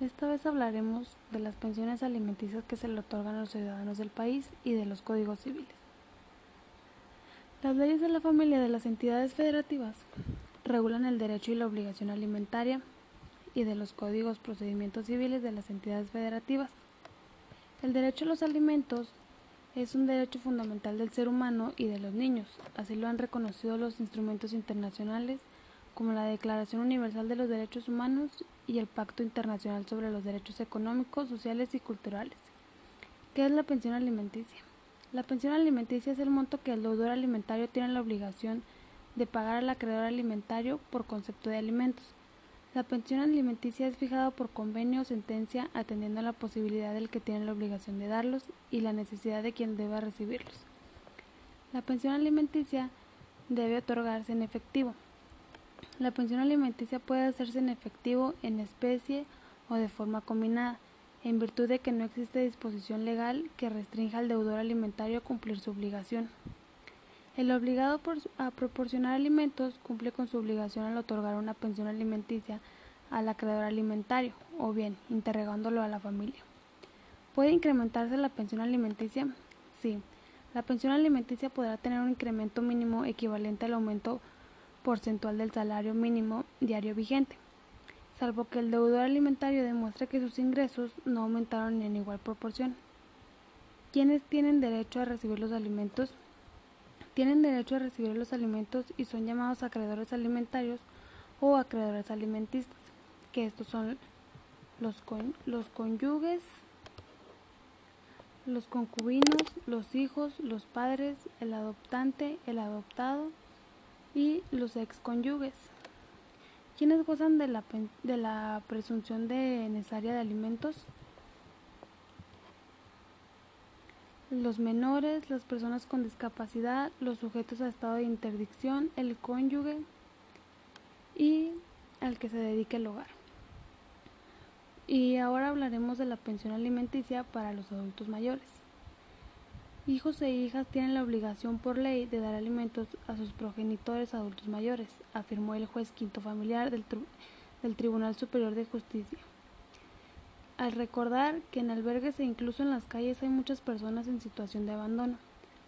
Esta vez hablaremos de las pensiones alimenticias que se le otorgan a los ciudadanos del país y de los códigos civiles. Las leyes de la familia de las entidades federativas regulan el derecho y la obligación alimentaria y de los códigos procedimientos civiles de las entidades federativas. El derecho a los alimentos es un derecho fundamental del ser humano y de los niños, así lo han reconocido los instrumentos internacionales como la Declaración Universal de los Derechos Humanos y el Pacto Internacional sobre los Derechos Económicos, Sociales y Culturales. ¿Qué es la pensión alimenticia? La pensión alimenticia es el monto que el deudor alimentario tiene la obligación de pagar al acreedor alimentario por concepto de alimentos. La pensión alimenticia es fijada por convenio o sentencia atendiendo a la posibilidad del que tiene la obligación de darlos y la necesidad de quien deba recibirlos. La pensión alimenticia debe otorgarse en efectivo. La pensión alimenticia puede hacerse en efectivo, en especie o de forma combinada, en virtud de que no existe disposición legal que restrinja al deudor alimentario a cumplir su obligación. El obligado a proporcionar alimentos cumple con su obligación al otorgar una pensión alimenticia al acreedor alimentario, o bien interrogándolo a la familia. ¿Puede incrementarse la pensión alimenticia? Sí. La pensión alimenticia podrá tener un incremento mínimo equivalente al aumento porcentual del salario mínimo diario vigente, salvo que el deudor alimentario demuestre que sus ingresos no aumentaron en igual proporción. ¿Quiénes tienen derecho a recibir los alimentos? Tienen derecho a recibir los alimentos y son llamados acreedores alimentarios o acreedores alimentistas, que estos son los, los cónyuges, los concubinos, los hijos, los padres, el adoptante, el adoptado, y los excónyuges, quienes gozan de la, de la presunción de necesaria de alimentos, los menores, las personas con discapacidad, los sujetos a estado de interdicción, el cónyuge y al que se dedique el hogar. Y ahora hablaremos de la pensión alimenticia para los adultos mayores. Hijos e hijas tienen la obligación por ley de dar alimentos a sus progenitores adultos mayores, afirmó el juez quinto familiar del, del Tribunal Superior de Justicia. Al recordar que en albergues e incluso en las calles hay muchas personas en situación de abandono,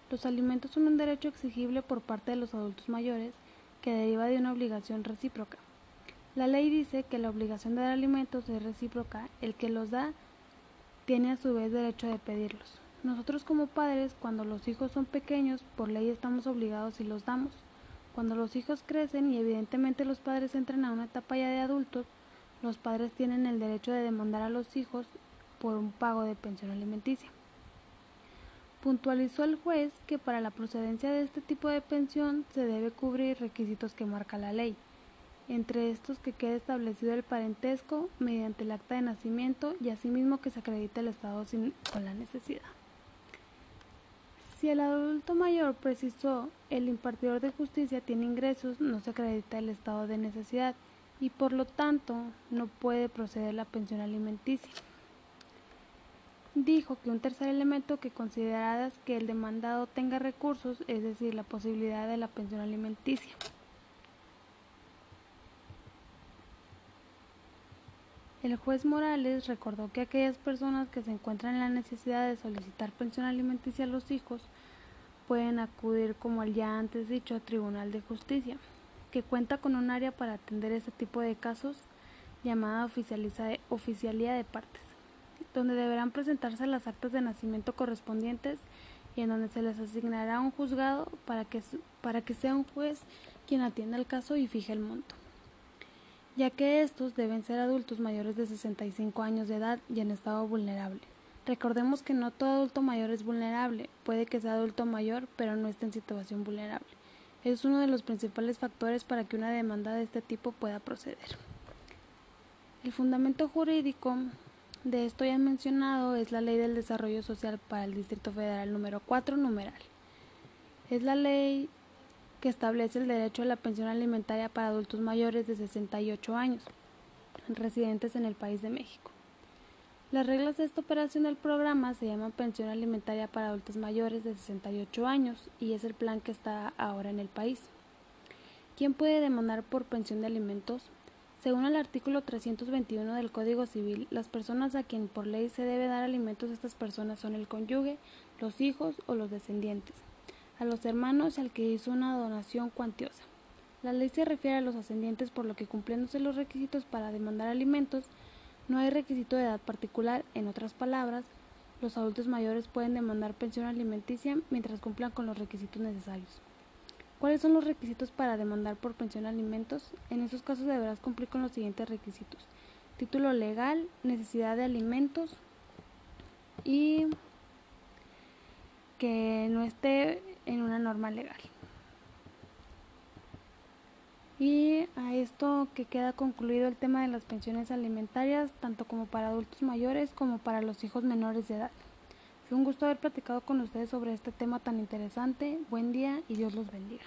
los alimentos son un derecho exigible por parte de los adultos mayores que deriva de una obligación recíproca. La ley dice que la obligación de dar alimentos es recíproca, el que los da tiene a su vez derecho de pedirlos. Nosotros como padres, cuando los hijos son pequeños, por ley estamos obligados y los damos. Cuando los hijos crecen y evidentemente los padres entran a una etapa ya de adultos, los padres tienen el derecho de demandar a los hijos por un pago de pensión alimenticia. Puntualizó el juez que para la procedencia de este tipo de pensión se debe cubrir requisitos que marca la ley, entre estos que quede establecido el parentesco mediante el acta de nacimiento y asimismo que se acredite el estado con la necesidad. Si el adulto mayor precisó el impartidor de justicia tiene ingresos, no se acredita el estado de necesidad y por lo tanto no puede proceder la pensión alimenticia. Dijo que un tercer elemento que consideradas que el demandado tenga recursos, es decir, la posibilidad de la pensión alimenticia. El juez Morales recordó que aquellas personas que se encuentran en la necesidad de solicitar pensión alimenticia a los hijos pueden acudir, como el ya antes dicho, Tribunal de Justicia, que cuenta con un área para atender este tipo de casos llamada Oficialía de Partes, donde deberán presentarse las actas de nacimiento correspondientes y en donde se les asignará un juzgado para que, para que sea un juez quien atienda el caso y fije el monto ya que estos deben ser adultos mayores de 65 años de edad y en estado vulnerable. Recordemos que no todo adulto mayor es vulnerable, puede que sea adulto mayor pero no esté en situación vulnerable. Es uno de los principales factores para que una demanda de este tipo pueda proceder. El fundamento jurídico de esto ya mencionado es la Ley del Desarrollo Social para el Distrito Federal número 4 numeral. Es la ley que establece el derecho a la pensión alimentaria para adultos mayores de 68 años, residentes en el país de México. Las reglas de esta operación del programa se llaman pensión alimentaria para adultos mayores de 68 años y es el plan que está ahora en el país. ¿Quién puede demandar por pensión de alimentos? Según el artículo 321 del Código Civil, las personas a quien por ley se debe dar alimentos a estas personas son el cónyuge, los hijos o los descendientes, a los hermanos al que hizo una donación cuantiosa. La ley se refiere a los ascendientes por lo que cumpliéndose los requisitos para demandar alimentos, no hay requisito de edad particular, en otras palabras, los adultos mayores pueden demandar pensión alimenticia mientras cumplan con los requisitos necesarios. ¿Cuáles son los requisitos para demandar por pensión alimentos? En esos casos deberás cumplir con los siguientes requisitos. Título legal, necesidad de alimentos y que no esté en una norma legal. Y a esto que queda concluido el tema de las pensiones alimentarias, tanto como para adultos mayores como para los hijos menores de edad. Fue un gusto haber platicado con ustedes sobre este tema tan interesante. Buen día y Dios los bendiga.